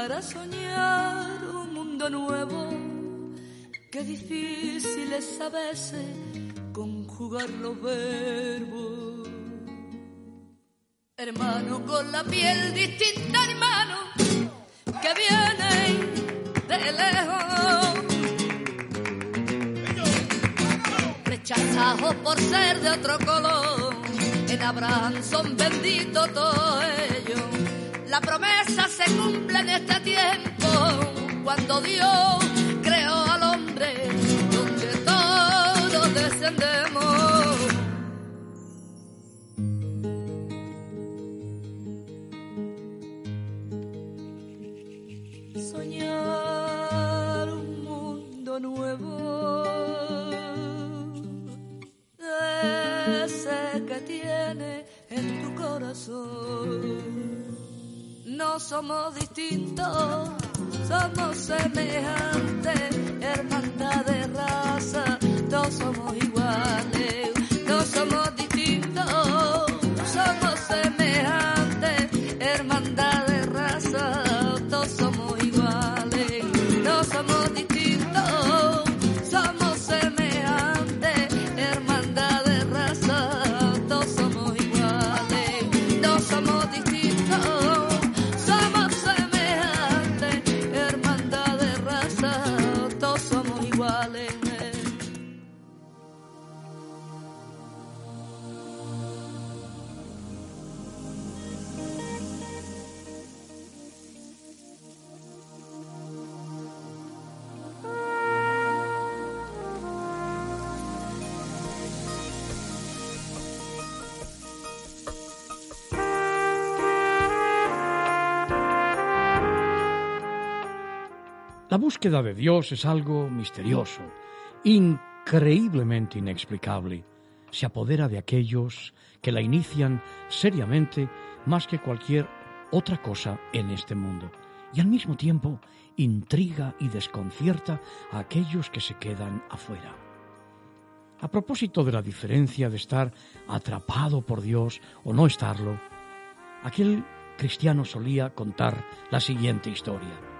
Para soñar un mundo nuevo. Qué difícil es a veces conjugar los verbos. Hermano con la piel distinta, hermano, que viene de lejos. Rechazados por ser de otro color, en Abraham son benditos todos la promesa se cumple en este tiempo cuando Dios creó al hombre donde todos descendemos. Soñar un mundo nuevo, ese que tiene en tu corazón somos distintos, somos semejantes, hermandad de raza, todos somos iguales, búsqueda de Dios es algo misterioso, increíblemente inexplicable. Se apodera de aquellos que la inician seriamente más que cualquier otra cosa en este mundo. Y al mismo tiempo intriga y desconcierta a aquellos que se quedan afuera. A propósito de la diferencia de estar atrapado por Dios o no estarlo, aquel cristiano solía contar la siguiente historia.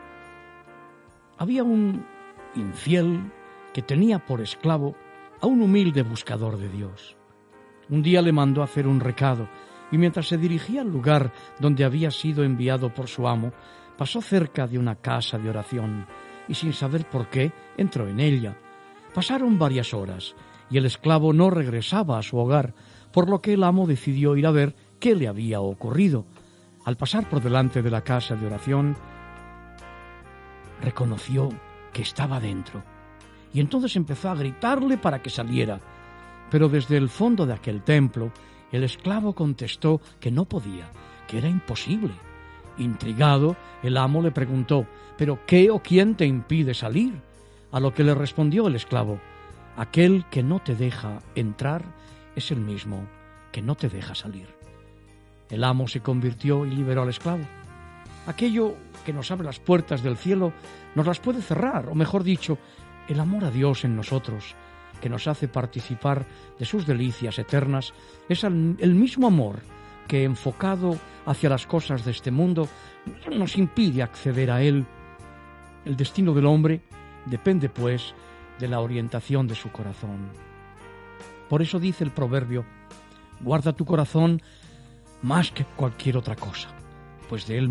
Había un infiel que tenía por esclavo a un humilde buscador de Dios. Un día le mandó hacer un recado y mientras se dirigía al lugar donde había sido enviado por su amo, pasó cerca de una casa de oración y sin saber por qué entró en ella. Pasaron varias horas y el esclavo no regresaba a su hogar, por lo que el amo decidió ir a ver qué le había ocurrido. Al pasar por delante de la casa de oración, reconoció que estaba dentro y entonces empezó a gritarle para que saliera. Pero desde el fondo de aquel templo el esclavo contestó que no podía, que era imposible. Intrigado, el amo le preguntó, ¿pero qué o quién te impide salir? A lo que le respondió el esclavo, aquel que no te deja entrar es el mismo que no te deja salir. El amo se convirtió y liberó al esclavo. Aquello que nos abre las puertas del cielo nos las puede cerrar, o mejor dicho, el amor a Dios en nosotros, que nos hace participar de sus delicias eternas, es el mismo amor que, enfocado hacia las cosas de este mundo, nos impide acceder a Él. El destino del hombre depende, pues, de la orientación de su corazón. Por eso dice el proverbio, guarda tu corazón más que cualquier otra cosa, pues de él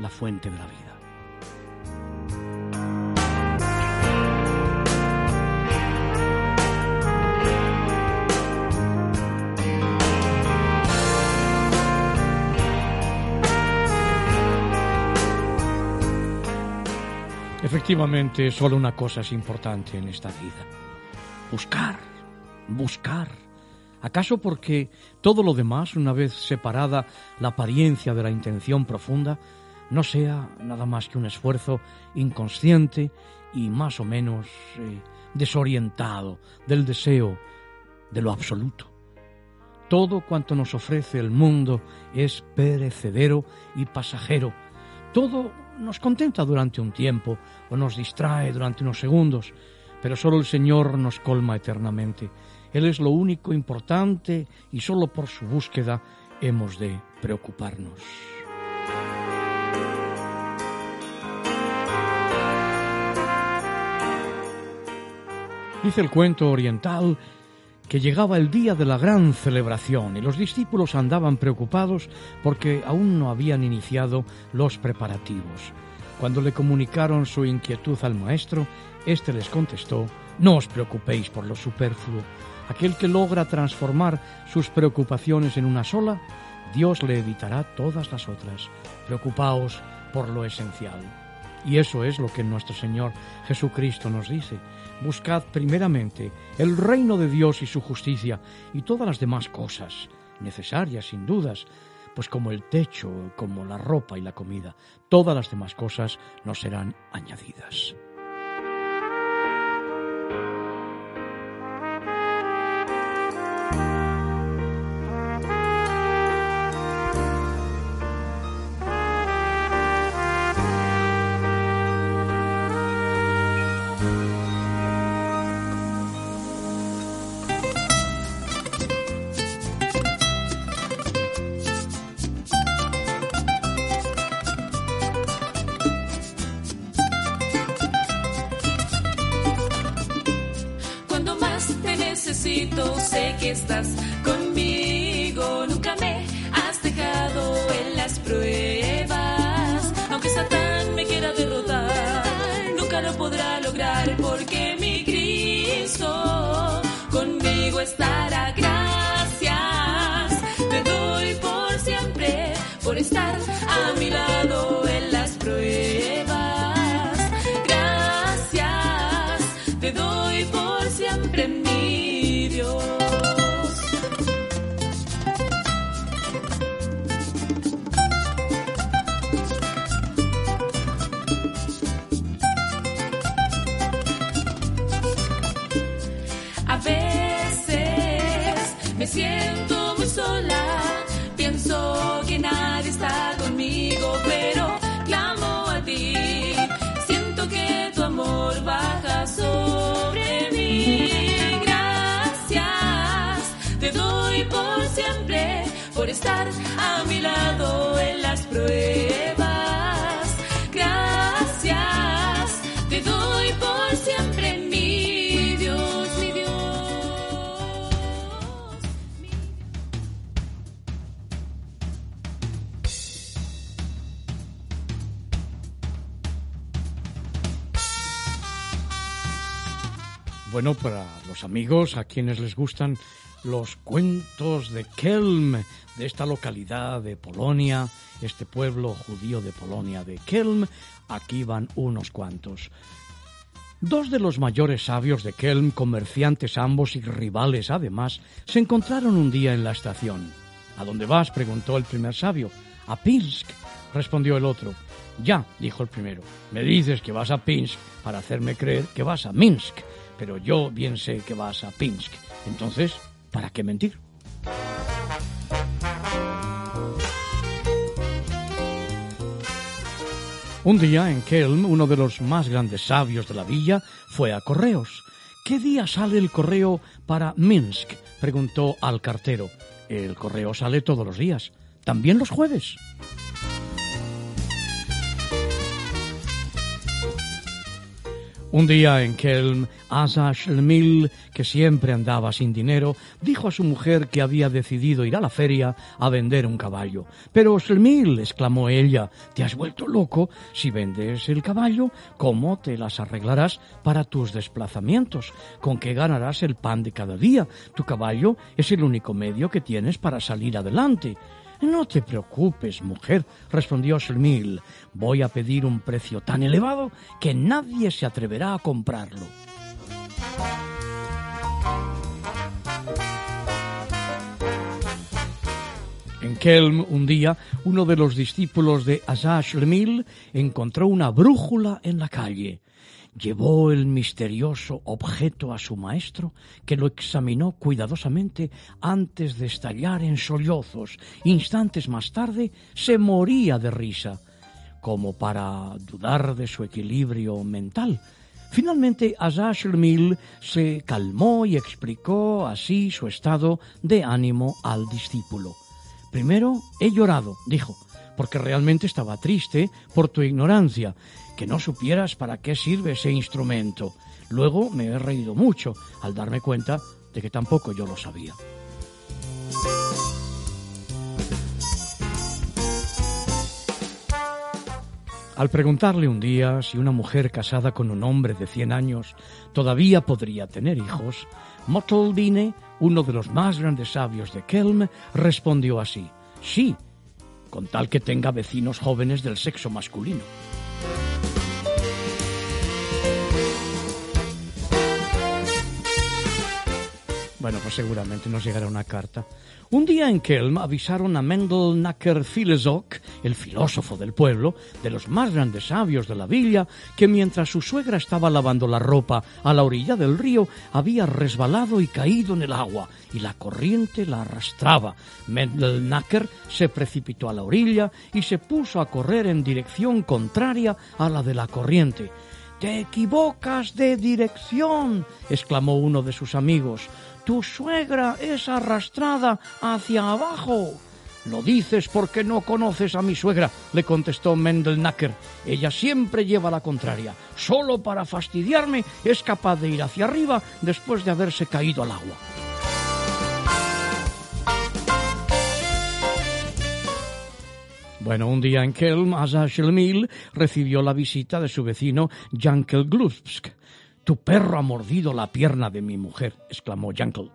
la fuente de la vida. Efectivamente, solo una cosa es importante en esta vida. Buscar, buscar. ¿Acaso porque todo lo demás, una vez separada la apariencia de la intención profunda, no sea nada más que un esfuerzo inconsciente y más o menos eh, desorientado del deseo de lo absoluto? Todo cuanto nos ofrece el mundo es perecedero y pasajero. Todo nos contenta durante un tiempo o nos distrae durante unos segundos, pero solo el Señor nos colma eternamente. Él es lo único importante y solo por su búsqueda hemos de preocuparnos. Dice el cuento oriental que llegaba el día de la gran celebración y los discípulos andaban preocupados porque aún no habían iniciado los preparativos. Cuando le comunicaron su inquietud al maestro, éste les contestó, No os preocupéis por lo superfluo. Aquel que logra transformar sus preocupaciones en una sola, Dios le evitará todas las otras. Preocupaos por lo esencial. Y eso es lo que nuestro Señor Jesucristo nos dice buscad primeramente el reino de Dios y su justicia y todas las demás cosas, necesarias sin dudas, pues como el techo, como la ropa y la comida, todas las demás cosas nos serán añadidas. Bueno, amigos a quienes les gustan los cuentos de Kelm, de esta localidad de Polonia, este pueblo judío de Polonia de Kelm, aquí van unos cuantos. Dos de los mayores sabios de Kelm, comerciantes ambos y rivales además, se encontraron un día en la estación. ¿A dónde vas? preguntó el primer sabio. A Pinsk, respondió el otro. Ya, dijo el primero, me dices que vas a Pinsk para hacerme creer que vas a Minsk, pero yo bien sé que vas a Pinsk. Entonces, ¿para qué mentir? Un día en Kelm, uno de los más grandes sabios de la villa fue a correos. ¿Qué día sale el correo para Minsk? preguntó al cartero. El correo sale todos los días, también los jueves. Un día en Kelm, Asa Shlmil, que siempre andaba sin dinero, dijo a su mujer que había decidido ir a la feria a vender un caballo. Pero Shlmil, exclamó ella, ¿te has vuelto loco? Si vendes el caballo, ¿cómo te las arreglarás para tus desplazamientos? ¿Con qué ganarás el pan de cada día? Tu caballo es el único medio que tienes para salir adelante. No te preocupes, mujer, respondió Shlmil. Voy a pedir un precio tan elevado que nadie se atreverá a comprarlo. En Kelm, un día, uno de los discípulos de Asa Shlmil encontró una brújula en la calle llevó el misterioso objeto a su maestro, que lo examinó cuidadosamente antes de estallar en sollozos. Instantes más tarde se moría de risa, como para dudar de su equilibrio mental. Finalmente, Azashel se calmó y explicó así su estado de ánimo al discípulo. Primero, he llorado, dijo, porque realmente estaba triste por tu ignorancia que no supieras para qué sirve ese instrumento. Luego me he reído mucho al darme cuenta de que tampoco yo lo sabía. Al preguntarle un día si una mujer casada con un hombre de 100 años todavía podría tener hijos, Motoldine, uno de los más grandes sabios de Kelm, respondió así, sí, con tal que tenga vecinos jóvenes del sexo masculino. Bueno, pues seguramente nos llegará una carta. Un día en Kelm avisaron a Mendel Nacker Philosoph, el filósofo del pueblo, de los más grandes sabios de la villa, que mientras su suegra estaba lavando la ropa a la orilla del río, había resbalado y caído en el agua, y la corriente la arrastraba. Mendel Nacker se precipitó a la orilla y se puso a correr en dirección contraria a la de la corriente. Te equivocas de dirección, exclamó uno de sus amigos. Tu suegra es arrastrada hacia abajo. Lo dices porque no conoces a mi suegra, le contestó Mendelnacker. Ella siempre lleva la contraria. Solo para fastidiarme es capaz de ir hacia arriba después de haberse caído al agua. Bueno, un día en Kelm, Asa recibió la visita de su vecino Jankel Glupsk. Tu perro ha mordido la pierna de mi mujer, exclamó Yankel.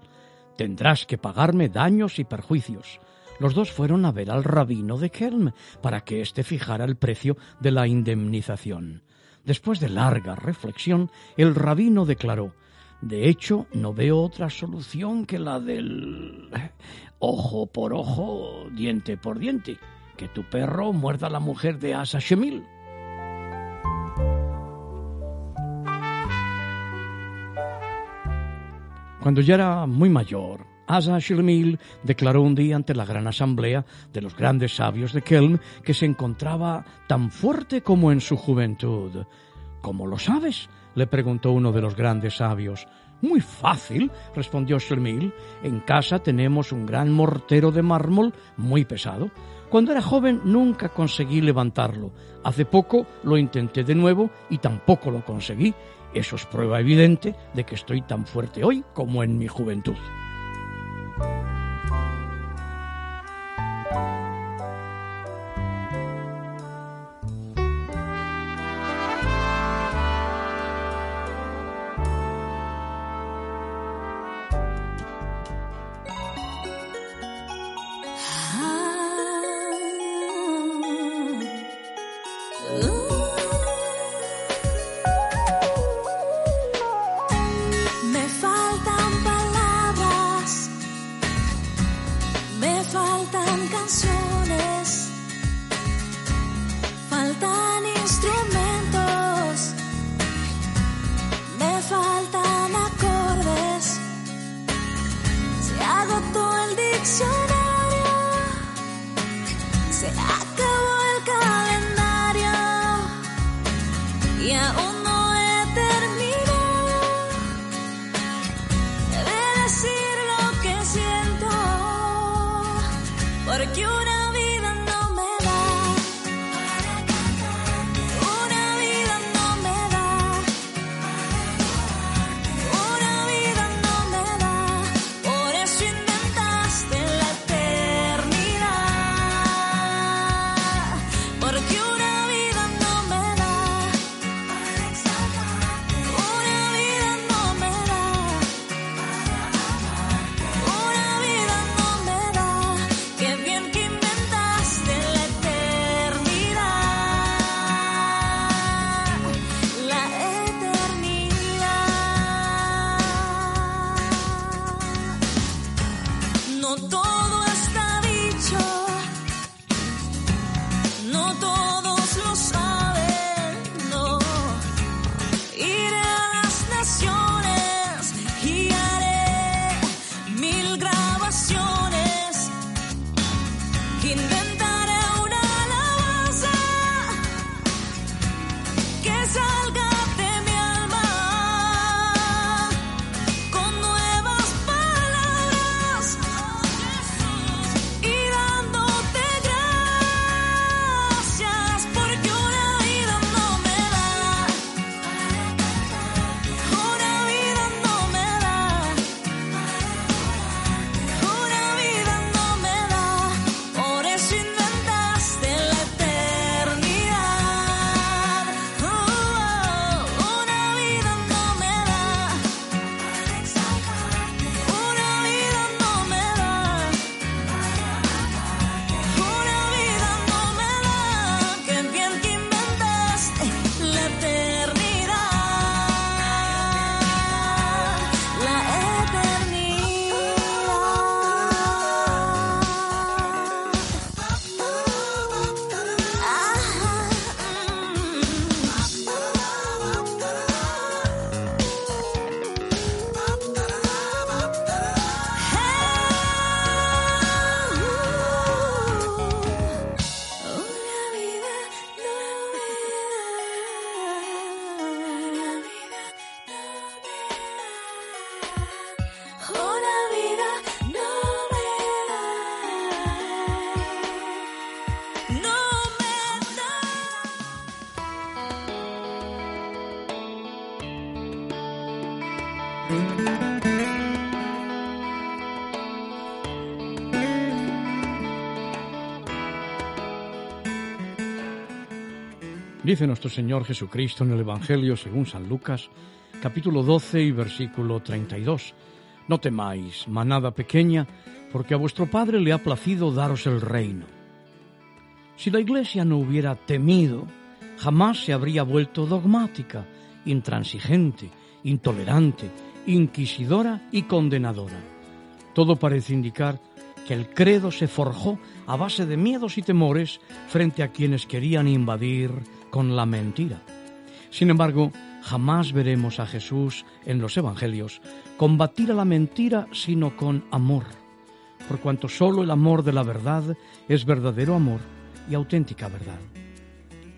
Tendrás que pagarme daños y perjuicios. Los dos fueron a ver al rabino de Kelm para que éste fijara el precio de la indemnización. Después de larga reflexión, el rabino declaró De hecho, no veo otra solución que la del ojo por ojo, diente por diente. Que tu perro muerda a la mujer de Asa Shemil. Cuando ya era muy mayor, Asa Shirmil declaró un día ante la gran asamblea de los grandes sabios de Kelm que se encontraba tan fuerte como en su juventud. ¿Cómo lo sabes? le preguntó uno de los grandes sabios. Muy fácil, respondió Shirmil. En casa tenemos un gran mortero de mármol muy pesado. Cuando era joven nunca conseguí levantarlo. Hace poco lo intenté de nuevo y tampoco lo conseguí. Eso es prueba evidente de que estoy tan fuerte hoy como en mi juventud. Dice nuestro Señor Jesucristo en el Evangelio según San Lucas, capítulo 12 y versículo 32. No temáis, manada pequeña, porque a vuestro Padre le ha placido daros el reino. Si la Iglesia no hubiera temido, jamás se habría vuelto dogmática, intransigente, intolerante, inquisidora y condenadora. Todo parece indicar que el credo se forjó a base de miedos y temores frente a quienes querían invadir con la mentira. Sin embargo, jamás veremos a Jesús en los Evangelios combatir a la mentira sino con amor, por cuanto sólo el amor de la verdad es verdadero amor y auténtica verdad.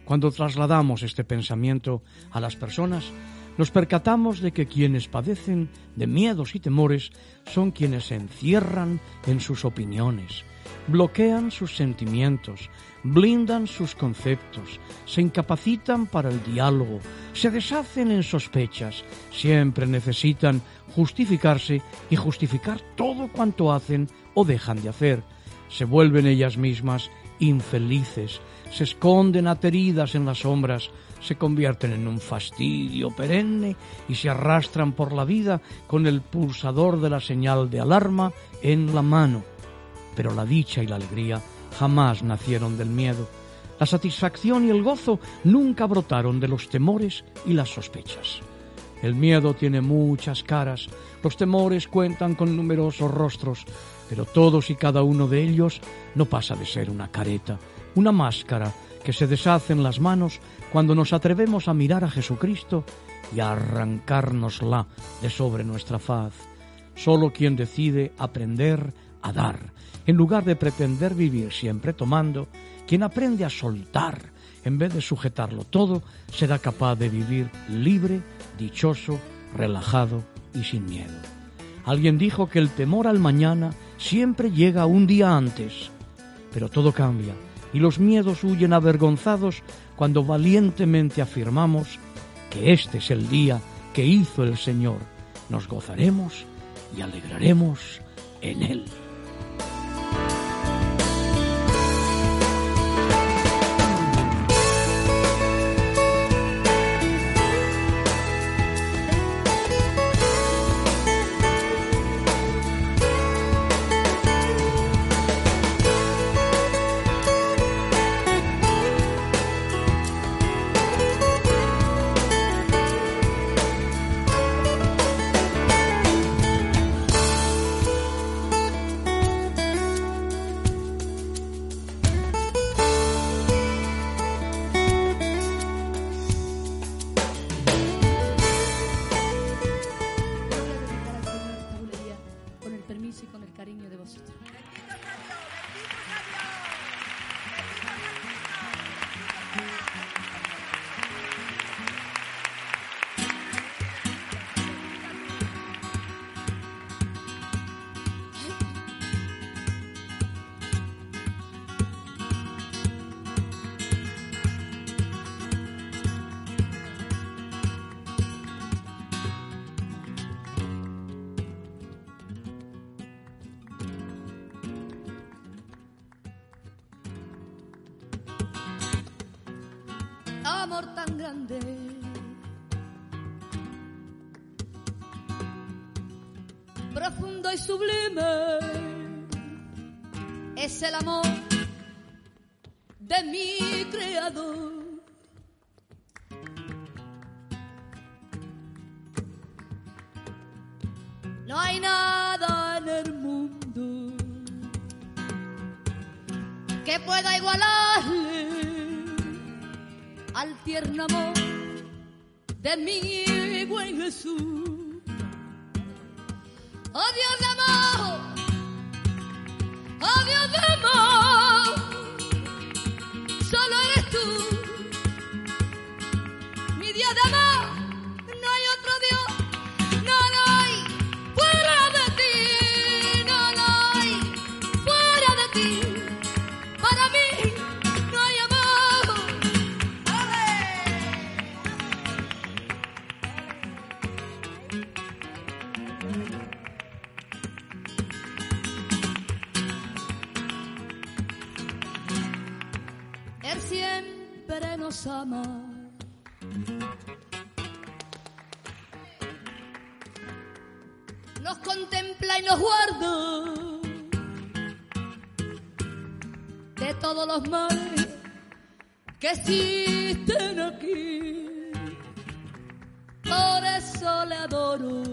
Cuando trasladamos este pensamiento a las personas, nos percatamos de que quienes padecen de miedos y temores son quienes se encierran en sus opiniones, bloquean sus sentimientos, blindan sus conceptos, se incapacitan para el diálogo, se deshacen en sospechas, siempre necesitan justificarse y justificar todo cuanto hacen o dejan de hacer. Se vuelven ellas mismas infelices, se esconden ateridas en las sombras, se convierten en un fastidio perenne y se arrastran por la vida con el pulsador de la señal de alarma en la mano pero la dicha y la alegría jamás nacieron del miedo. La satisfacción y el gozo nunca brotaron de los temores y las sospechas. El miedo tiene muchas caras, los temores cuentan con numerosos rostros, pero todos y cada uno de ellos no pasa de ser una careta, una máscara que se deshace en las manos cuando nos atrevemos a mirar a Jesucristo y a arrancárnosla de sobre nuestra faz. Solo quien decide aprender a dar en lugar de pretender vivir siempre tomando, quien aprende a soltar en vez de sujetarlo todo, será capaz de vivir libre, dichoso, relajado y sin miedo. Alguien dijo que el temor al mañana siempre llega un día antes, pero todo cambia y los miedos huyen avergonzados cuando valientemente afirmamos que este es el día que hizo el Señor. Nos gozaremos y alegraremos en él. cariño de vosotros. Y sublime es el amor de mi creador. No hay nada en el mundo que pueda igualarle al tierno amor de mi buen Jesús. Nos contempla y nos guarda de todos los males que existen aquí. Por eso le adoro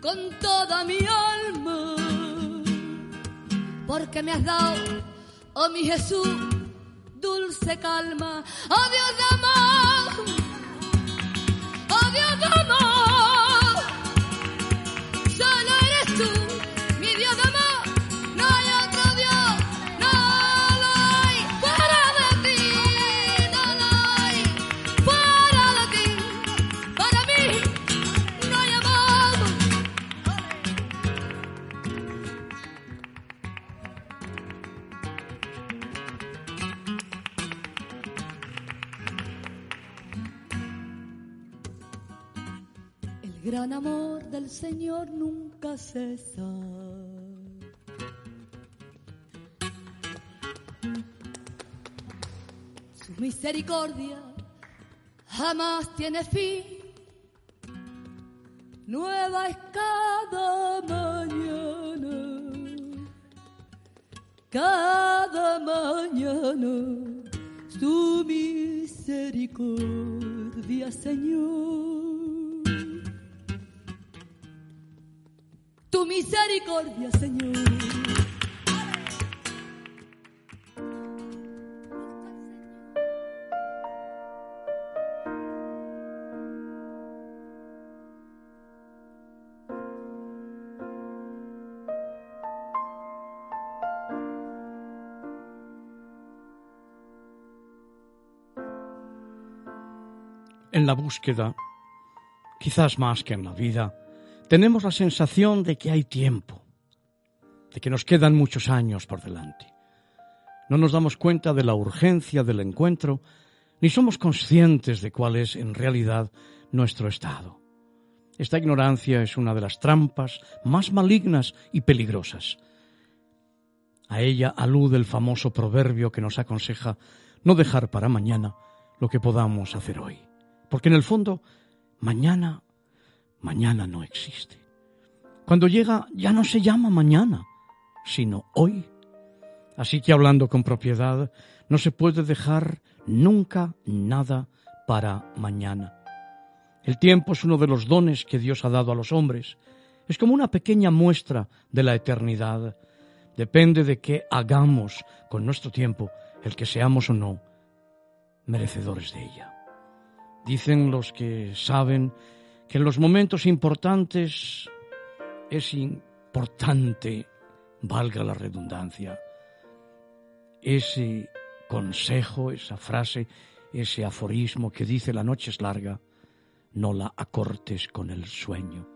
con toda mi alma porque me has dado, oh mi Jesús, dulce calma, oh Dios de amor, oh Dios de amor, Señor nunca cesa. Su misericordia jamás tiene fin. Nueva es cada mañana. Cada mañana su misericordia, Señor. Tu misericordia, Señor. En la búsqueda, quizás más que en la vida, tenemos la sensación de que hay tiempo, de que nos quedan muchos años por delante. No nos damos cuenta de la urgencia del encuentro, ni somos conscientes de cuál es en realidad nuestro estado. Esta ignorancia es una de las trampas más malignas y peligrosas. A ella alude el famoso proverbio que nos aconseja no dejar para mañana lo que podamos hacer hoy. Porque en el fondo, mañana, mañana no existe. Cuando llega ya no se llama mañana, sino hoy. Así que hablando con propiedad, no se puede dejar nunca nada para mañana. El tiempo es uno de los dones que Dios ha dado a los hombres. Es como una pequeña muestra de la eternidad. Depende de qué hagamos con nuestro tiempo, el que seamos o no merecedores de ella. Dicen los que saben que en los momentos importantes es importante, valga la redundancia, ese consejo, esa frase, ese aforismo que dice la noche es larga, no la acortes con el sueño.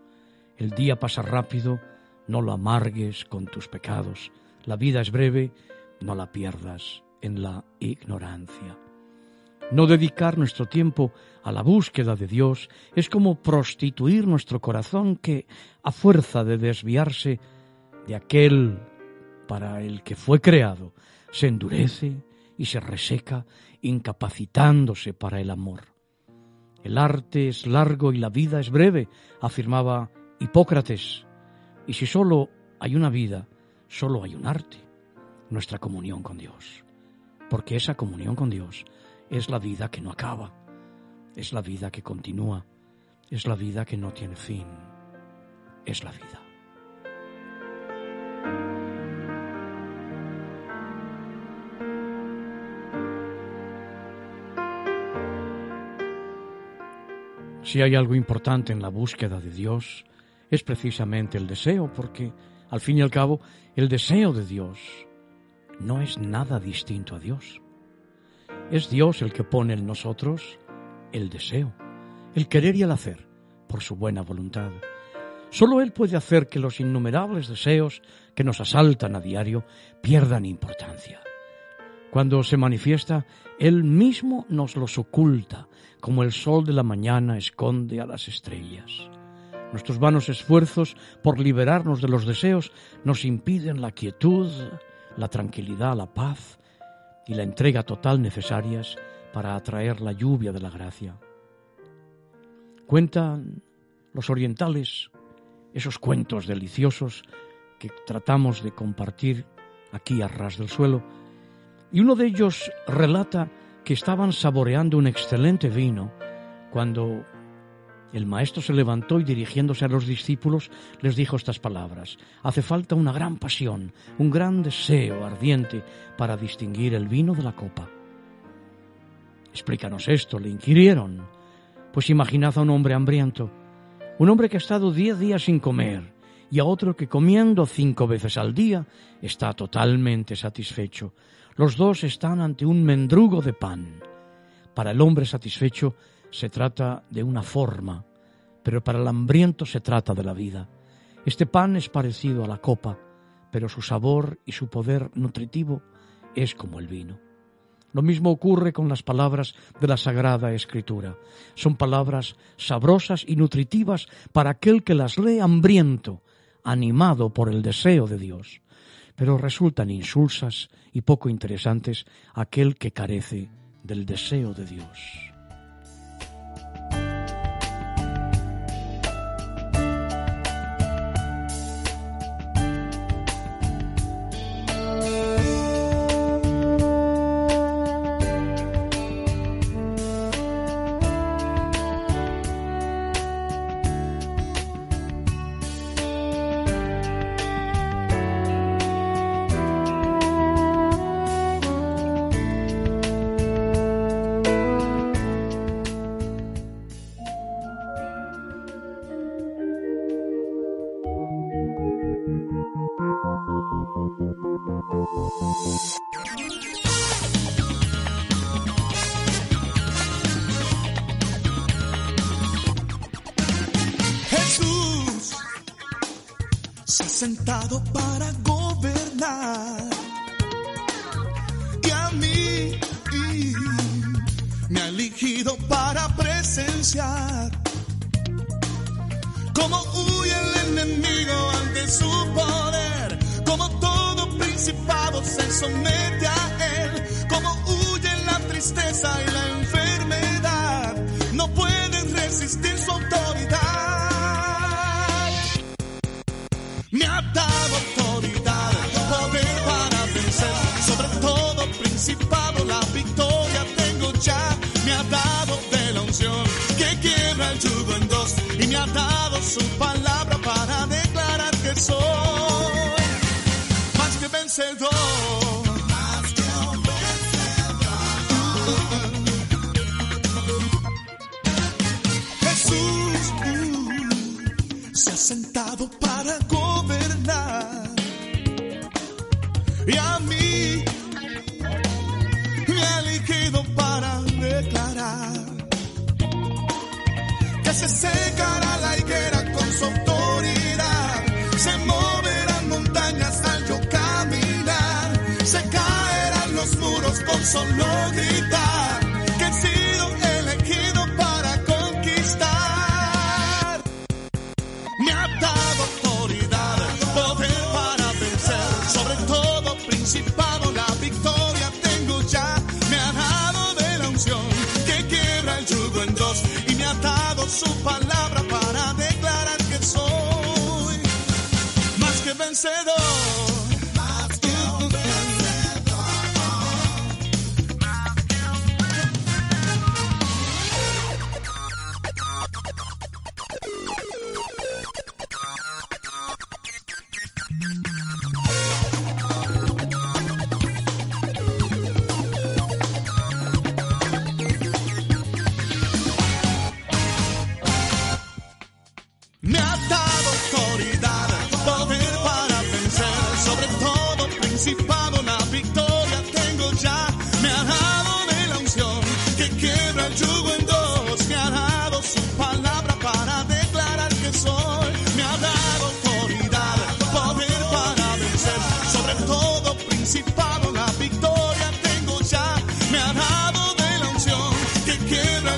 El día pasa rápido, no lo amargues con tus pecados. La vida es breve, no la pierdas en la ignorancia. No dedicar nuestro tiempo a la búsqueda de Dios es como prostituir nuestro corazón que, a fuerza de desviarse de aquel para el que fue creado, se endurece y se reseca, incapacitándose para el amor. El arte es largo y la vida es breve, afirmaba Hipócrates. Y si solo hay una vida, solo hay un arte, nuestra comunión con Dios. Porque esa comunión con Dios es la vida que no acaba, es la vida que continúa, es la vida que no tiene fin, es la vida. Si hay algo importante en la búsqueda de Dios, es precisamente el deseo, porque al fin y al cabo el deseo de Dios no es nada distinto a Dios. Es Dios el que pone en nosotros el deseo, el querer y el hacer, por su buena voluntad. Solo Él puede hacer que los innumerables deseos que nos asaltan a diario pierdan importancia. Cuando se manifiesta, Él mismo nos los oculta, como el sol de la mañana esconde a las estrellas. Nuestros vanos esfuerzos por liberarnos de los deseos nos impiden la quietud, la tranquilidad, la paz y la entrega total necesarias para atraer la lluvia de la gracia. Cuentan los orientales esos cuentos deliciosos que tratamos de compartir aquí a ras del suelo, y uno de ellos relata que estaban saboreando un excelente vino cuando el maestro se levantó y dirigiéndose a los discípulos les dijo estas palabras. Hace falta una gran pasión, un gran deseo ardiente para distinguir el vino de la copa. Explícanos esto, le inquirieron. Pues imaginad a un hombre hambriento, un hombre que ha estado diez días sin comer y a otro que comiendo cinco veces al día está totalmente satisfecho. Los dos están ante un mendrugo de pan. Para el hombre satisfecho se trata de una forma, pero para el hambriento se trata de la vida. Este pan es parecido a la copa, pero su sabor y su poder nutritivo es como el vino. Lo mismo ocurre con las palabras de la Sagrada Escritura. Son palabras sabrosas y nutritivas para aquel que las lee hambriento, animado por el deseo de Dios, pero resultan insulsas y poco interesantes aquel que carece del deseo de Dios. Dado su palabra para declarar que soy más que vencedor. Solo gritar.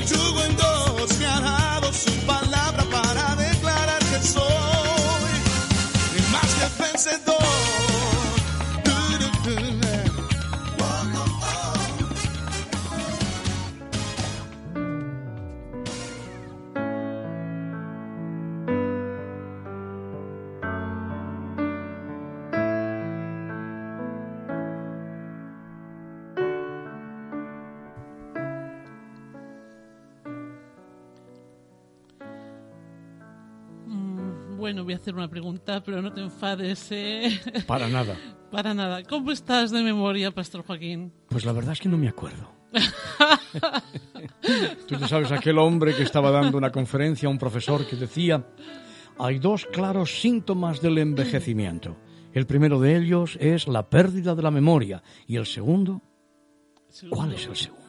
to voy a hacer una pregunta, pero no te enfades, ¿eh? Para nada. Para nada. ¿Cómo estás de memoria, Pastor Joaquín? Pues la verdad es que no me acuerdo. Tú ya sabes, aquel hombre que estaba dando una conferencia, un profesor que decía, hay dos claros síntomas del envejecimiento. El primero de ellos es la pérdida de la memoria y el segundo, ¿cuál es el segundo?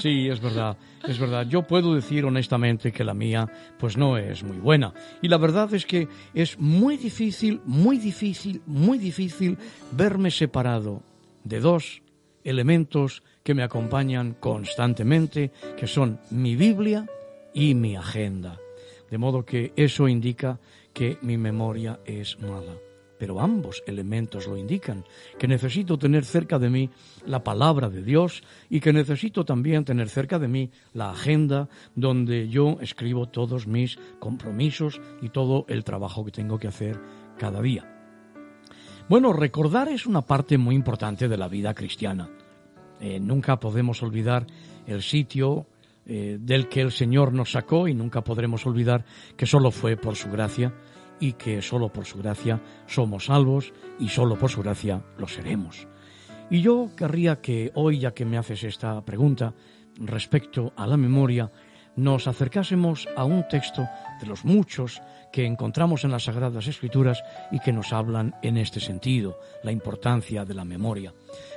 Sí, es verdad, es verdad. Yo puedo decir honestamente que la mía pues no es muy buena. Y la verdad es que es muy difícil, muy difícil, muy difícil verme separado de dos elementos que me acompañan constantemente, que son mi Biblia y mi agenda. De modo que eso indica que mi memoria es mala. Pero ambos elementos lo indican, que necesito tener cerca de mí la palabra de Dios y que necesito también tener cerca de mí la agenda donde yo escribo todos mis compromisos y todo el trabajo que tengo que hacer cada día. Bueno, recordar es una parte muy importante de la vida cristiana. Eh, nunca podemos olvidar el sitio eh, del que el Señor nos sacó y nunca podremos olvidar que solo fue por su gracia y que solo por su gracia somos salvos y solo por su gracia lo seremos. Y yo querría que hoy, ya que me haces esta pregunta respecto a la memoria, nos acercásemos a un texto de los muchos que encontramos en las Sagradas Escrituras y que nos hablan en este sentido, la importancia de la memoria.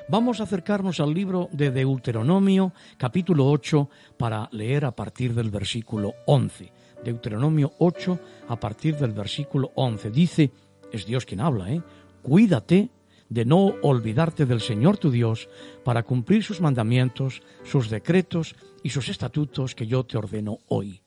Vamos a acercarnos al libro de Deuteronomio, capítulo 8, para leer a partir del versículo 11. Deuteronomio 8, a partir del versículo 11. Dice, es Dios quien habla, ¿eh? Cuídate de no olvidarte del Señor tu Dios para cumplir sus mandamientos, sus decretos y sus estatutos que yo te ordeno hoy.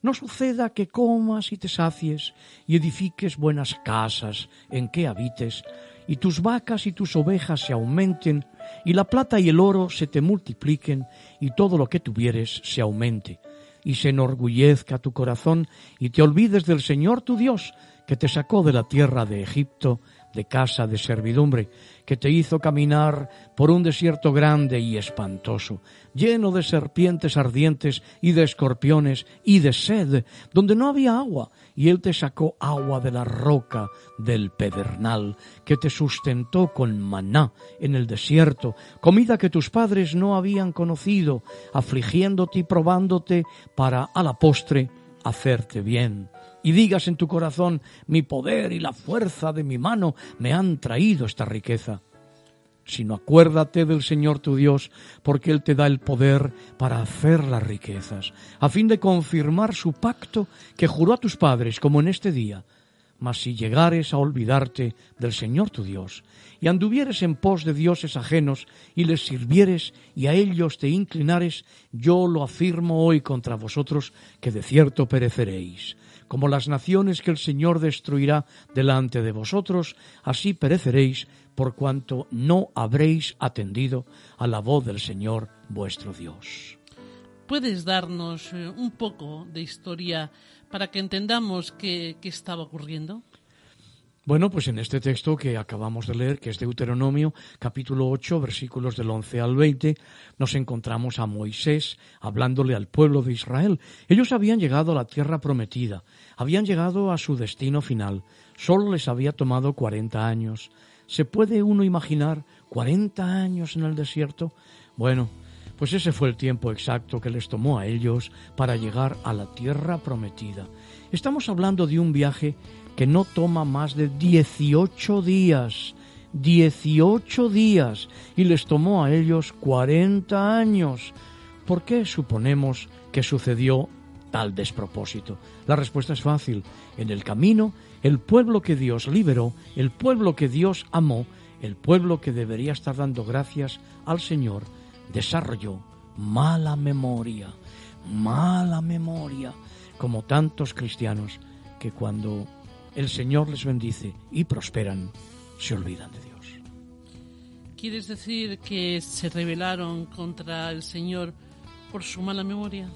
No suceda que comas y te sacies y edifiques buenas casas en que habites, y tus vacas y tus ovejas se aumenten, y la plata y el oro se te multipliquen, y todo lo que tuvieres se aumente, y se enorgullezca tu corazón, y te olvides del Señor tu Dios, que te sacó de la tierra de Egipto, de casa de servidumbre, que te hizo caminar por un desierto grande y espantoso, lleno de serpientes ardientes y de escorpiones y de sed, donde no había agua, y él te sacó agua de la roca del pedernal, que te sustentó con maná en el desierto, comida que tus padres no habían conocido, afligiéndote y probándote para a la postre hacerte bien y digas en tu corazón, mi poder y la fuerza de mi mano me han traído esta riqueza. Sino acuérdate del Señor tu Dios, porque Él te da el poder para hacer las riquezas, a fin de confirmar su pacto que juró a tus padres, como en este día. Mas si llegares a olvidarte del Señor tu Dios, y anduvieres en pos de dioses ajenos, y les sirvieres, y a ellos te inclinares, yo lo afirmo hoy contra vosotros, que de cierto pereceréis como las naciones que el Señor destruirá delante de vosotros, así pereceréis por cuanto no habréis atendido a la voz del Señor vuestro Dios. ¿Puedes darnos eh, un poco de historia para que entendamos qué, qué estaba ocurriendo? Bueno, pues en este texto que acabamos de leer, que es Deuteronomio, capítulo 8, versículos del 11 al 20, nos encontramos a Moisés hablándole al pueblo de Israel. Ellos habían llegado a la tierra prometida, habían llegado a su destino final. Solo les había tomado 40 años. ¿Se puede uno imaginar 40 años en el desierto? Bueno, pues ese fue el tiempo exacto que les tomó a ellos para llegar a la tierra prometida. Estamos hablando de un viaje que no toma más de 18 días. 18 días y les tomó a ellos 40 años. ¿por qué suponemos que sucedió tal despropósito? La respuesta es fácil. En el camino, el pueblo que Dios liberó, el pueblo que Dios amó, el pueblo que debería estar dando gracias al Señor, desarrolló mala memoria, mala memoria, como tantos cristianos que cuando el Señor les bendice y prosperan, se olvidan de Dios. ¿Quieres decir que se rebelaron contra el Señor por su mala memoria?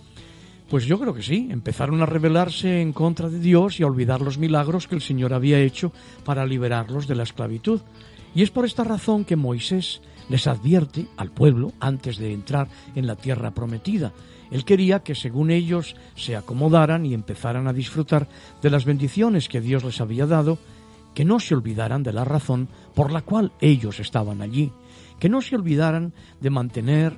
Pues yo creo que sí, empezaron a rebelarse en contra de Dios y a olvidar los milagros que el Señor había hecho para liberarlos de la esclavitud. Y es por esta razón que Moisés les advierte al pueblo antes de entrar en la tierra prometida. Él quería que según ellos se acomodaran y empezaran a disfrutar de las bendiciones que Dios les había dado, que no se olvidaran de la razón por la cual ellos estaban allí, que no se olvidaran de mantener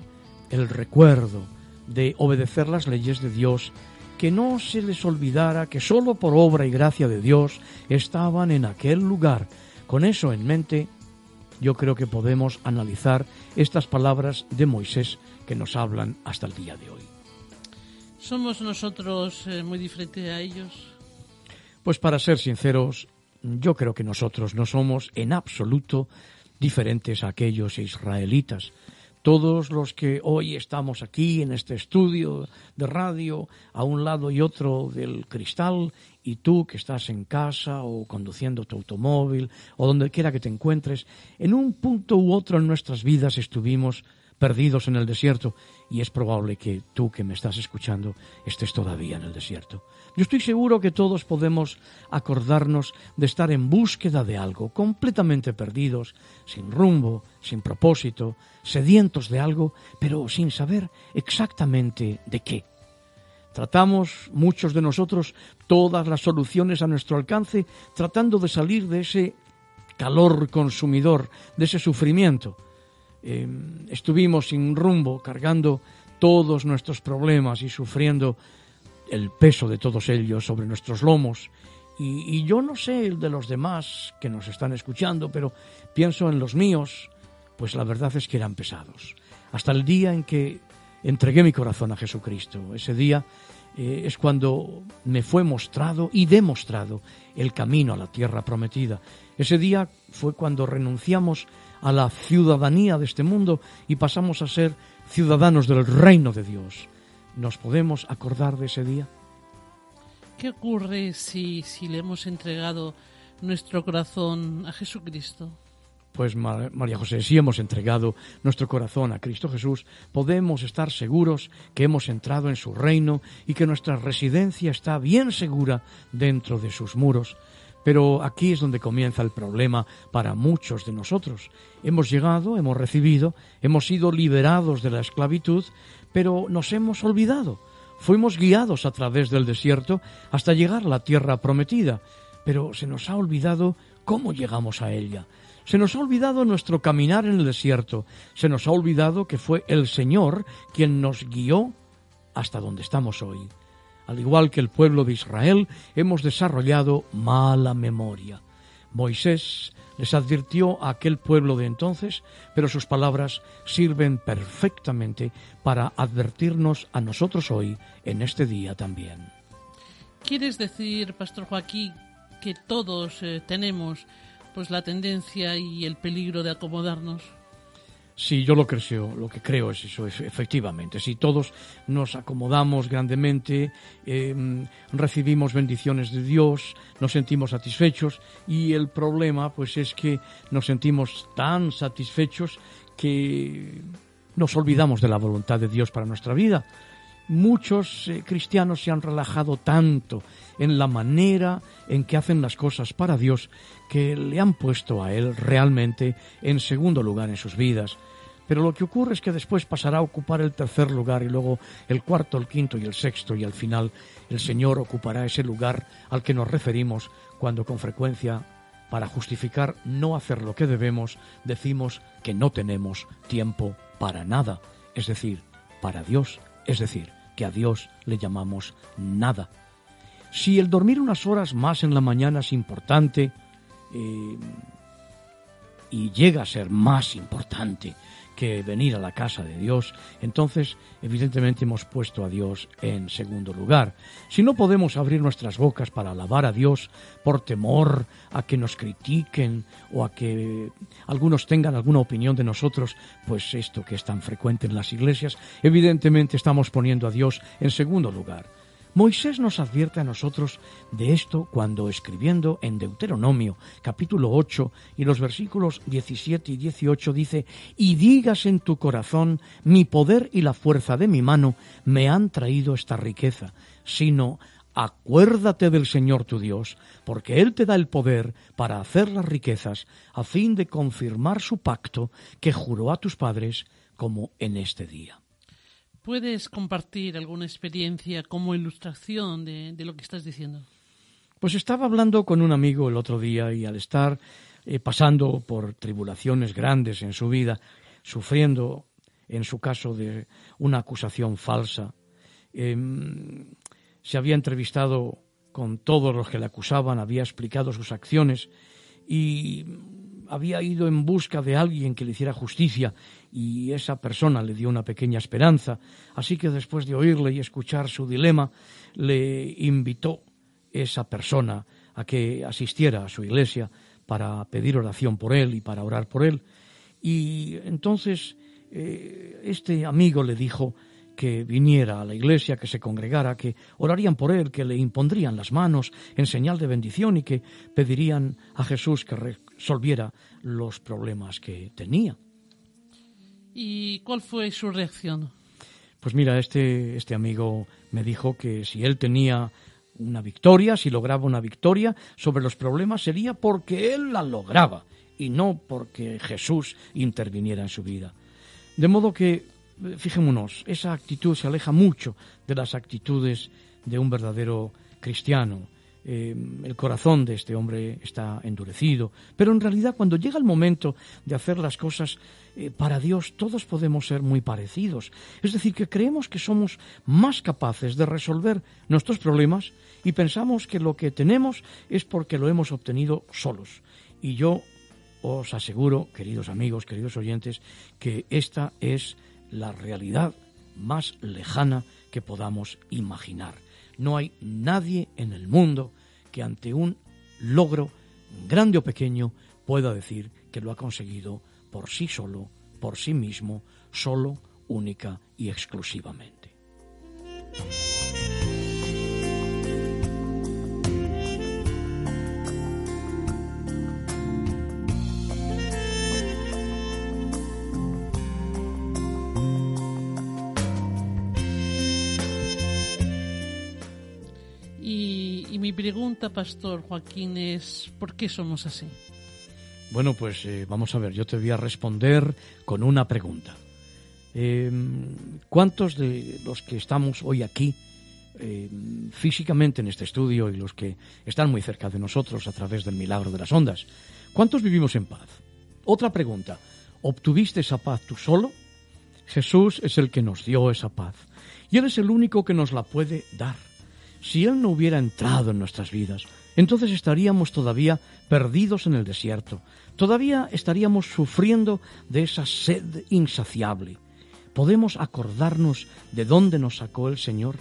el recuerdo, de obedecer las leyes de Dios, que no se les olvidara que sólo por obra y gracia de Dios estaban en aquel lugar. Con eso en mente, yo creo que podemos analizar estas palabras de Moisés que nos hablan hasta el día de hoy. ¿Somos nosotros eh, muy diferentes a ellos? Pues para ser sinceros, yo creo que nosotros no somos en absoluto diferentes a aquellos israelitas. Todos los que hoy estamos aquí en este estudio de radio, a un lado y otro del cristal, y tú que estás en casa o conduciendo tu automóvil o donde quiera que te encuentres, en un punto u otro en nuestras vidas estuvimos perdidos en el desierto y es probable que tú que me estás escuchando estés todavía en el desierto. Yo estoy seguro que todos podemos acordarnos de estar en búsqueda de algo, completamente perdidos, sin rumbo, sin propósito, sedientos de algo, pero sin saber exactamente de qué. Tratamos, muchos de nosotros, todas las soluciones a nuestro alcance, tratando de salir de ese calor consumidor, de ese sufrimiento Em, estuvimos sin rumbo, cargando todos nuestros problemas y sufriendo el peso de todos ellos sobre nuestros lomos. Y, yo no sé el de los demás que nos están escuchando, pero pienso en los míos, pues la verdad es que eran pesados. Hasta el día en que entregué mi corazón a Jesucristo. Ese día eh, es cuando me fue mostrado y demostrado el camino a la tierra prometida. Ese día fue cuando renunciamos a la ciudadanía de este mundo y pasamos a ser ciudadanos del reino de Dios. ¿Nos podemos acordar de ese día? ¿Qué ocurre si, si le hemos entregado nuestro corazón a Jesucristo? Pues María José, si hemos entregado nuestro corazón a Cristo Jesús, podemos estar seguros que hemos entrado en su reino y que nuestra residencia está bien segura dentro de sus muros. Pero aquí es donde comienza el problema para muchos de nosotros. Hemos llegado, hemos recibido, hemos sido liberados de la esclavitud, pero nos hemos olvidado. Fuimos guiados a través del desierto hasta llegar a la tierra prometida, pero se nos ha olvidado cómo llegamos a ella. Se nos ha olvidado nuestro caminar en el desierto, se nos ha olvidado que fue el Señor quien nos guió hasta donde estamos hoy al igual que el pueblo de Israel, hemos desarrollado mala memoria. Moisés les advirtió a aquel pueblo de entonces, pero sus palabras sirven perfectamente para advertirnos a nosotros hoy, en este día también. ¿Quieres decir, Pastor Joaquín, que todos eh, tenemos pues la tendencia y el peligro de acomodarnos? Sí, yo lo creo, lo que creo es eso, efectivamente. Si todos nos acomodamos grandemente, em, recibimos bendiciones de Dios, nos sentimos satisfechos y el problema pues es que nos sentimos tan satisfechos que nos olvidamos de la voluntad de Dios para nuestra vida. Muchos eh, cristianos se han relajado tanto en la manera en que hacen las cosas para Dios que le han puesto a Él realmente en segundo lugar en sus vidas. Pero lo que ocurre es que después pasará a ocupar el tercer lugar y luego el cuarto, el quinto y el sexto y al final el Señor ocupará ese lugar al que nos referimos cuando con frecuencia para justificar no hacer lo que debemos decimos que no tenemos tiempo para nada, es decir, para Dios, es decir, que a Dios le llamamos nada. Si el dormir unas horas más en la mañana es importante, eh, y llega a ser más importante que venir a la casa de Dios, entonces evidentemente hemos puesto a Dios en segundo lugar. Si no podemos abrir nuestras bocas para alabar a Dios por temor a que nos critiquen o a que algunos tengan alguna opinión de nosotros, pues esto que es tan frecuente en las iglesias, evidentemente estamos poniendo a Dios en segundo lugar. Moisés nos advierte a nosotros de esto cuando escribiendo en Deuteronomio capítulo 8 y los versículos 17 y 18 dice, y digas en tu corazón, mi poder y la fuerza de mi mano me han traído esta riqueza, sino acuérdate del Señor tu Dios, porque Él te da el poder para hacer las riquezas, a fin de confirmar su pacto que juró a tus padres como en este día. ¿Puedes compartir alguna experiencia como ilustración de, lo que estás diciendo? Pues estaba hablando con un amigo el otro día y al estar eh, pasando por tribulaciones grandes en su vida, sufriendo, en su caso, de una acusación falsa, em, se había entrevistado con todos los que le acusaban, había explicado sus acciones y había ido en busca de alguien que le hiciera justicia y esa persona le dio una pequeña esperanza. Así que después de oírle y escuchar su dilema, le invitó esa persona a que asistiera a su iglesia para pedir oración por él y para orar por él. Y entonces eh, este amigo le dijo que viniera a la iglesia, que se congregara, que orarían por él, que le impondrían las manos en señal de bendición y que pedirían a Jesús que resolviera los problemas que tenía. ¿Y cuál fue su reacción? Pues mira, este, este amigo me dijo que si él tenía una victoria, si lograba una victoria sobre los problemas, sería porque él la lograba y no porque Jesús interviniera en su vida. De modo que, fijémonos, esa actitud se aleja mucho de las actitudes de un verdadero cristiano eh, el corazón de este hombre está endurecido, pero en realidad cuando llega el momento de hacer las cosas eh, para Dios, todos podemos ser muy parecidos. Es decir, que creemos que somos más capaces de resolver nuestros problemas y pensamos que lo que tenemos es porque lo hemos obtenido solos. Y yo os aseguro, queridos amigos, queridos oyentes, que esta es la realidad más lejana que podamos imaginar. No hay nadie en el mundo que ante un logro, grande o pequeño, pueda decir que lo ha conseguido por sí solo, por sí mismo, solo, única y exclusivamente. Pregunta, Pastor Joaquín, es ¿por qué somos así? Bueno, pues eh, vamos a ver, yo te voy a responder con una pregunta. Em, ¿Cuántos de los que estamos hoy aquí em, físicamente en este estudio y los que están muy cerca de nosotros a través del milagro de las ondas, cuántos vivimos en paz? Otra pregunta, ¿obtuviste esa paz tú solo? Jesús es el que nos dio esa paz y Él es el único que nos la puede dar. Si Él no hubiera entrado en nuestras vidas, entonces estaríamos todavía perdidos en el desierto, todavía estaríamos sufriendo de esa sed insaciable. ¿Podemos acordarnos de dónde nos sacó el Señor?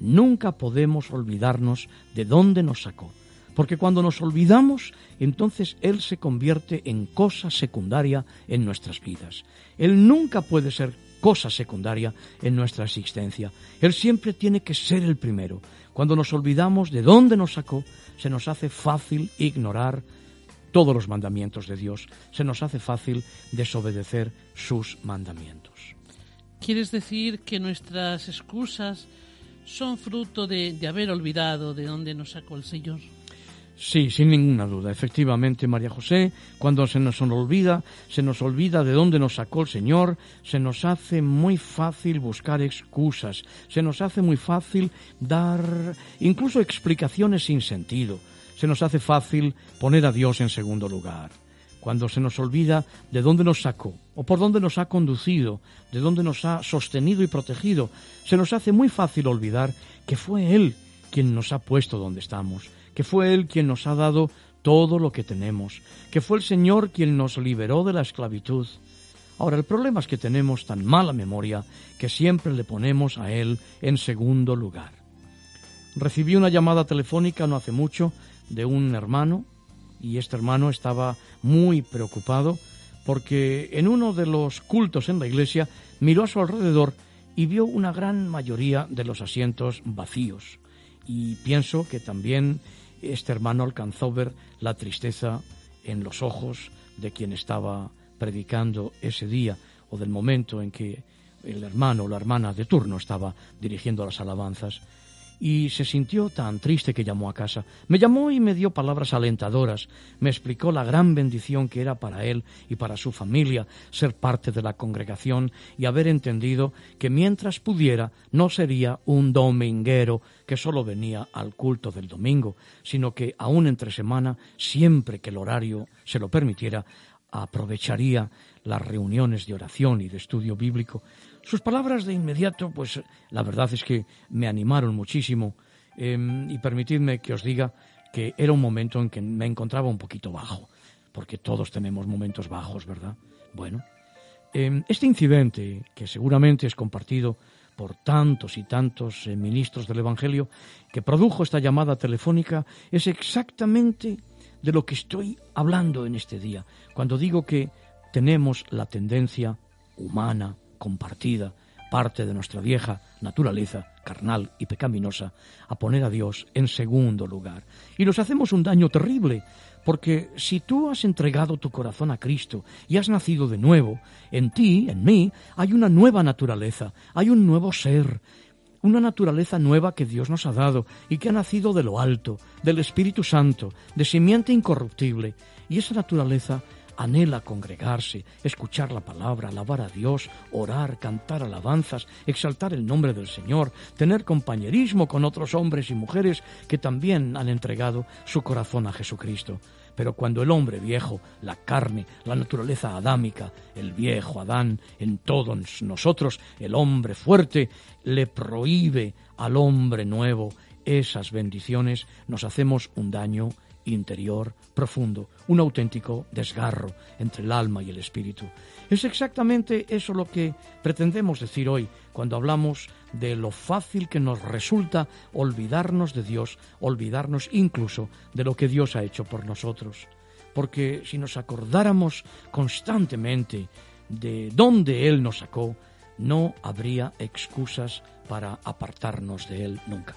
Nunca podemos olvidarnos de dónde nos sacó, porque cuando nos olvidamos, entonces Él se convierte en cosa secundaria en nuestras vidas. Él nunca puede ser cosa secundaria en nuestra existencia. Él siempre tiene que ser el primero. Cuando nos olvidamos de dónde nos sacó, se nos hace fácil ignorar todos los mandamientos de Dios. Se nos hace fácil desobedecer sus mandamientos. ¿Quieres decir que nuestras excusas son fruto de, de haber olvidado de dónde nos sacó el Señor? Sí, sin ninguna duda. Efectivamente, María José, cuando se nos olvida, se nos olvida de dónde nos sacó el Señor, se nos hace muy fácil buscar excusas, se nos hace muy fácil dar incluso explicaciones sin sentido, se nos hace fácil poner a Dios en segundo lugar. Cuando se nos olvida de dónde nos sacó, o por dónde nos ha conducido, de dónde nos ha sostenido y protegido, se nos hace muy fácil olvidar que fue Él quien nos ha puesto donde estamos que fue Él quien nos ha dado todo lo que tenemos, que fue el Señor quien nos liberó de la esclavitud. Ahora, el problema es que tenemos tan mala memoria que siempre le ponemos a Él en segundo lugar. Recibí una llamada telefónica no hace mucho de un hermano y este hermano estaba muy preocupado porque en uno de los cultos en la iglesia miró a su alrededor y vio una gran mayoría de los asientos vacíos. Y pienso que también este hermano alcanzó ver la tristeza en los ojos de quien estaba predicando ese día o del momento en que el hermano o la hermana de turno estaba dirigiendo las alabanzas y se sintió tan triste que llamó a casa. Me llamó y me dio palabras alentadoras, me explicó la gran bendición que era para él y para su familia ser parte de la congregación y haber entendido que mientras pudiera no sería un dominguero que solo venía al culto del domingo, sino que aún entre semana, siempre que el horario se lo permitiera, aprovecharía las reuniones de oración y de estudio bíblico sus palabras de inmediato, pues la verdad es que me animaron muchísimo em, y permitidme que os diga que era un momento en que me encontraba un poquito bajo, porque todos tenemos momentos bajos, ¿verdad? Bueno, em, este incidente, que seguramente es compartido por tantos y tantos eh, ministros del Evangelio, que produjo esta llamada telefónica, es exactamente de lo que estoy hablando en este día, cuando digo que tenemos la tendencia humana, compartida, parte de nuestra vieja naturaleza carnal y pecaminosa, a poner a Dios en segundo lugar. Y nos hacemos un daño terrible, porque si tú has entregado tu corazón a Cristo y has nacido de nuevo, en ti, en mí, hay una nueva naturaleza, hay un nuevo ser, una naturaleza nueva que Dios nos ha dado y que ha nacido de lo alto, del Espíritu Santo, de simiente incorruptible, y esa naturaleza anhela congregarse, escuchar la palabra, alabar a Dios, orar, cantar alabanzas, exaltar el nombre del Señor, tener compañerismo con otros hombres y mujeres que también han entregado su corazón a Jesucristo. Pero cuando el hombre viejo, la carne, la naturaleza adámica, el viejo Adán, en todos nosotros, el hombre fuerte, le prohíbe al hombre nuevo esas bendiciones, nos hacemos un daño interior profundo, un auténtico desgarro entre el alma y el espíritu. Es exactamente eso lo que pretendemos decir hoy cuando hablamos de lo fácil que nos resulta olvidarnos de Dios, olvidarnos incluso de lo que Dios ha hecho por nosotros. Porque si nos acordáramos constantemente de dónde Él nos sacó, no habría excusas para apartarnos de Él nunca.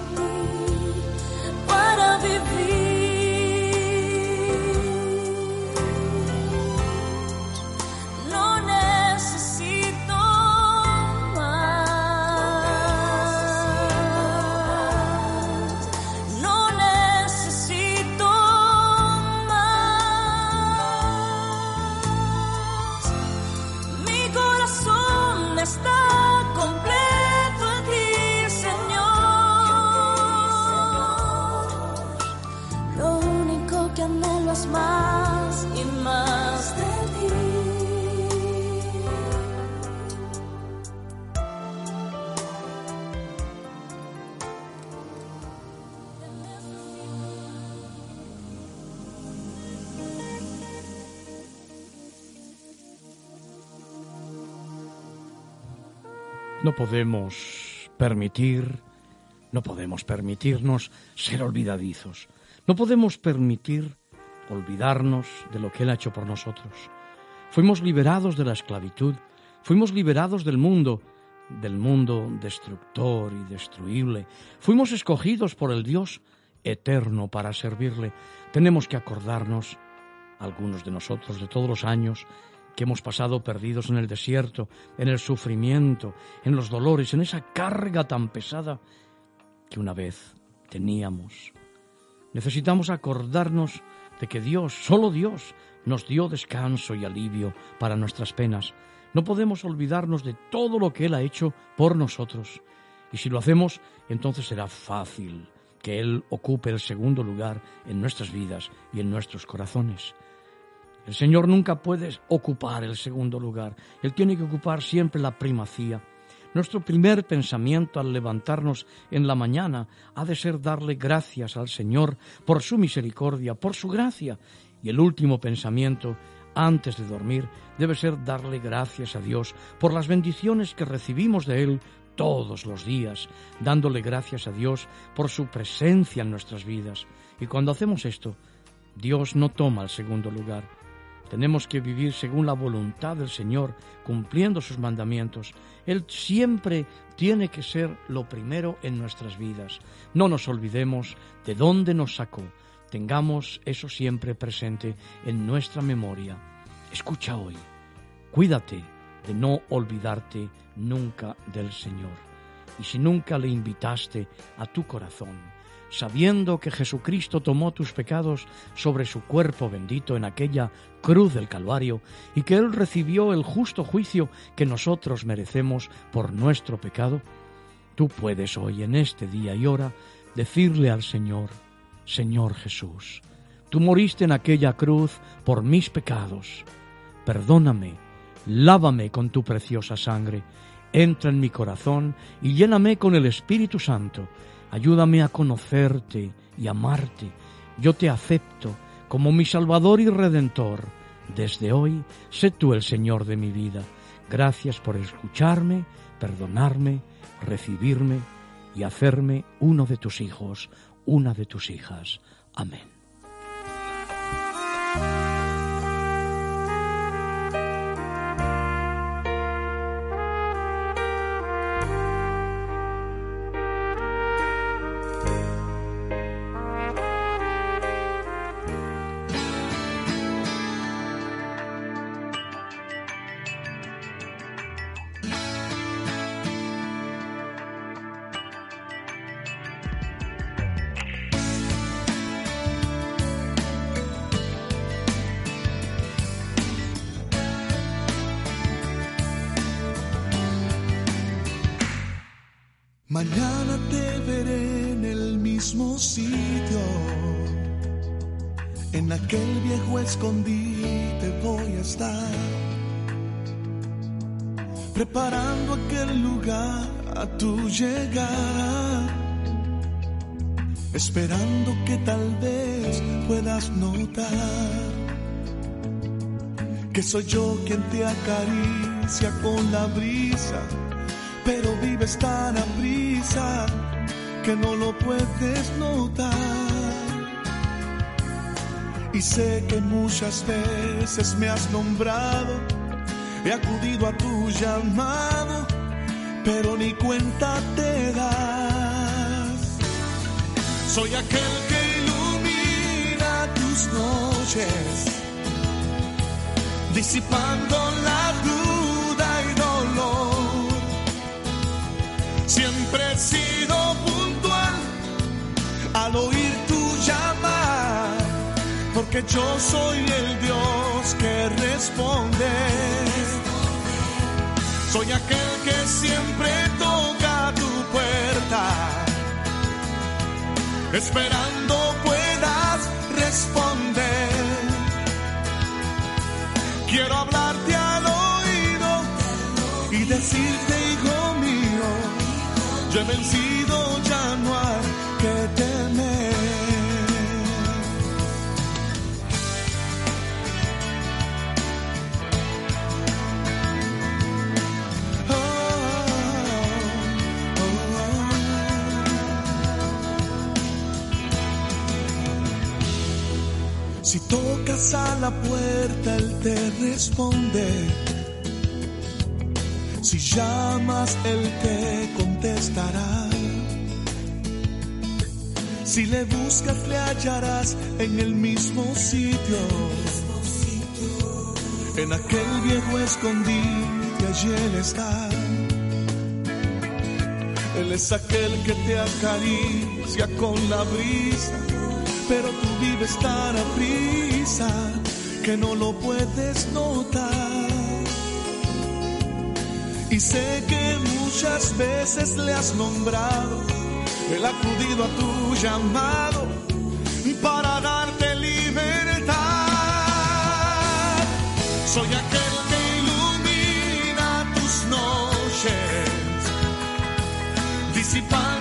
love you. No podemos permitir, no podemos permitirnos ser olvidadizos. No podemos permitir olvidarnos de lo que Él ha hecho por nosotros. Fuimos liberados de la esclavitud, fuimos liberados del mundo, del mundo destructor y destruible. Fuimos escogidos por el Dios eterno para servirle. Tenemos que acordarnos, algunos de nosotros, de todos los años que hemos pasado perdidos en el desierto, en el sufrimiento, en los dolores, en esa carga tan pesada que una vez teníamos. Necesitamos acordarnos de que Dios, solo Dios, nos dio descanso y alivio para nuestras penas. No podemos olvidarnos de todo lo que Él ha hecho por nosotros. Y si lo hacemos, entonces será fácil que Él ocupe el segundo lugar en nuestras vidas y en nuestros corazones. El Señor nunca puede ocupar el segundo lugar. Él tiene que ocupar siempre la primacía. Nuestro primer pensamiento al levantarnos en la mañana ha de ser darle gracias al Señor por su misericordia, por su gracia. Y el último pensamiento, antes de dormir, debe ser darle gracias a Dios por las bendiciones que recibimos de Él todos los días, dándole gracias a Dios por su presencia en nuestras vidas. Y cuando hacemos esto, Dios no toma el segundo lugar. Tenemos que vivir según la voluntad del Señor, cumpliendo sus mandamientos. Él siempre tiene que ser lo primero en nuestras vidas. No nos olvidemos de dónde nos sacó. Tengamos eso siempre presente en nuestra memoria. Escucha hoy. Cuídate de no olvidarte nunca del Señor. Y si nunca le invitaste a tu corazón, sabiendo que Jesucristo tomó tus pecados sobre su cuerpo bendito en aquella cruz del Calvario, y que Él recibió el justo juicio que nosotros merecemos por nuestro pecado, tú puedes hoy, en este día y hora, decirle al Señor, Señor Jesús, tú moriste en aquella cruz por mis pecados, perdóname, lávame con tu preciosa sangre, entra en mi corazón y lléname con el Espíritu Santo, ayúdame a conocerte y amarte, yo te acepto como mi Salvador y Redentor. Desde hoy, sé tú el Señor de mi vida. Gracias por escucharme, perdonarme, recibirme y hacerme uno de tus hijos, una de tus hijas. Amén. Mañana te veré en el mismo sitio. En aquel viejo escondite voy a estar. Preparando aquel lugar a tu llegada. Esperando que tal vez puedas notar que soy yo quien te acaricia con la brisa pero vives tan a que no lo puedes notar. Y sé que muchas veces me has nombrado, he acudido a tu llamado, pero ni cuenta te das. Soy aquel que ilumina tus noches, disipando porque yo soy el Dios que responde. Soy aquel que siempre toca tu puerta, esperando puedas responder. Quiero hablarte al oído y decirte, hijo mío, yo he vencido, ya no hay Si tocas a la puerta, Él te responde. Si llamas, Él te contestará. Si le buscas, le hallarás en el mismo sitio. En aquel viejo escondite, allí Él está. Él es aquel que te acaricia con la brisa, pero tú vives tan a prisa que no lo puedes notar. Y sé que muchas veces le has nombrado, él acudido a tu llamado para darte libertad. Soy aquel que ilumina tus noches, disipando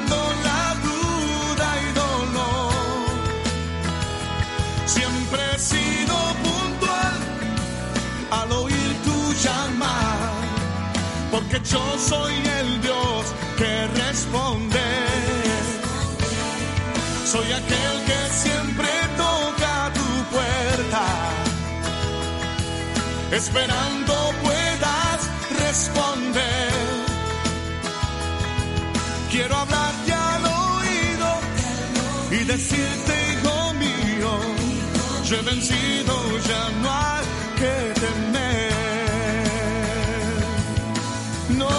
yo soy el Dios que responde. Soy aquel que siempre toca tu puerta, esperando puedas responder. Quiero hablarte al oído y decirte, hijo mío, yo he vencido, ya no hay que temer. No, no, no,